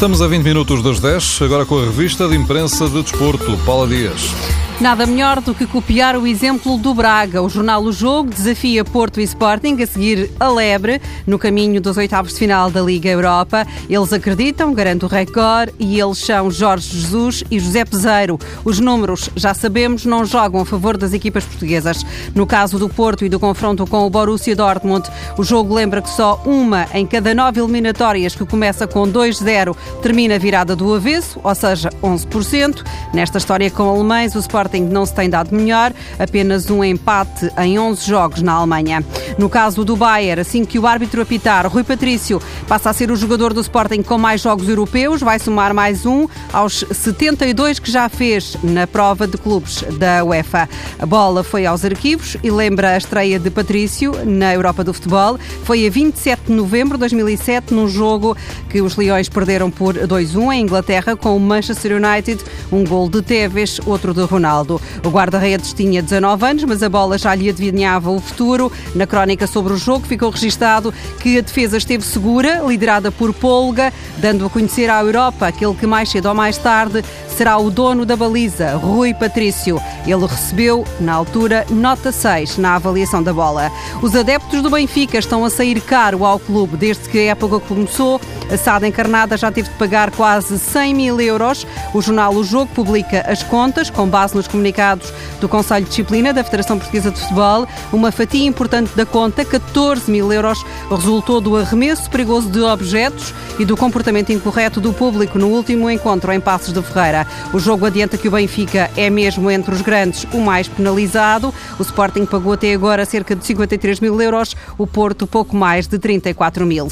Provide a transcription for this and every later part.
Estamos a 20 minutos das 10, agora com a revista de imprensa de desporto, Paula Dias. Nada melhor do que copiar o exemplo do Braga. O jornal O Jogo desafia Porto e Sporting a seguir a lebre no caminho dos oitavos de final da Liga Europa. Eles acreditam, garante o recorde, e eles são Jorge Jesus e José Peseiro. Os números, já sabemos, não jogam a favor das equipas portuguesas. No caso do Porto e do confronto com o Borussia Dortmund, o jogo lembra que só uma em cada nove eliminatórias que começa com 2-0 termina virada do avesso, ou seja, 11%. Nesta história com alemães, o Sporting Sporting não se tem dado melhor, apenas um empate em 11 jogos na Alemanha. No caso do Bayern, assim que o árbitro apitar, Rui Patrício passa a ser o jogador do Sporting com mais jogos europeus, vai somar mais um aos 72 que já fez na prova de clubes da UEFA. A bola foi aos arquivos e lembra a estreia de Patrício na Europa do Futebol. Foi a 27 de novembro de 2007, num jogo que os Leões perderam por 2-1 em Inglaterra com o Manchester United, um gol de Tevez, outro de Ronaldo. Ronaldo. O guarda-redes tinha 19 anos, mas a bola já lhe adivinhava o futuro. Na crónica sobre o jogo ficou registado que a defesa esteve segura, liderada por Polga, dando a conhecer à Europa aquele que mais cedo ou mais tarde será o dono da baliza, Rui Patrício. Ele recebeu, na altura, nota 6 na avaliação da bola. Os adeptos do Benfica estão a sair caro ao clube desde que a época começou. A SAD encarnada já teve de pagar quase 100 mil euros. O jornal O Jogo publica as contas, com base nos comunicados do Conselho de Disciplina da Federação Portuguesa de Futebol. Uma fatia importante da conta, 14 mil euros, resultou do arremesso perigoso de objetos e do comportamento incorreto do público no último encontro em Passos de Ferreira. O jogo adianta que o Benfica é mesmo entre os grandes o mais penalizado. O Sporting pagou até agora cerca de 53 mil euros, o Porto pouco mais de 34 mil.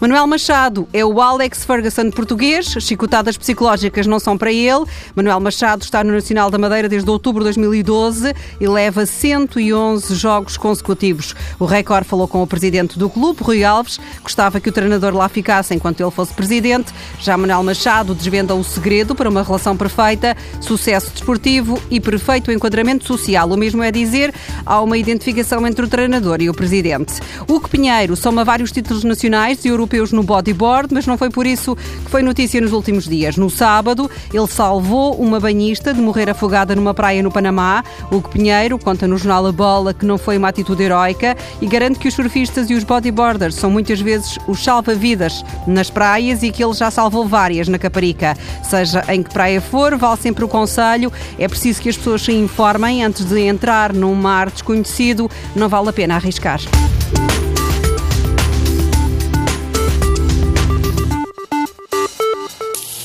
Manuel Machado é o Alex Ferguson português. Chicotadas psicológicas não são para ele. Manuel Machado está no Nacional da Madeira desde outubro de 2012 e leva 111 jogos consecutivos. O recorde falou com o presidente do clube, Rui Alves. Gostava que o treinador lá ficasse enquanto ele fosse presidente. Já Manuel Machado desvenda o segredo para uma relação perfeita, sucesso desportivo e perfeito enquadramento social. O mesmo é dizer, há uma identificação entre o treinador e o presidente. Hugo Pinheiro soma vários títulos nacionais e europeus no bodyboard, mas não foi por isso que foi notícia nos últimos dias. No sábado, ele salvou uma banhista de morrer afogada numa praia no Panamá. Hugo Pinheiro conta no jornal A Bola que não foi uma atitude heroica e garante que os surfistas e os bodyboarders são muitas vezes os salva-vidas nas praias e que ele já salvou várias na Caparica. Seja em que praia for, vale sempre o conselho. É preciso que as pessoas se informem antes de entrar num mar desconhecido. Não vale a pena arriscar.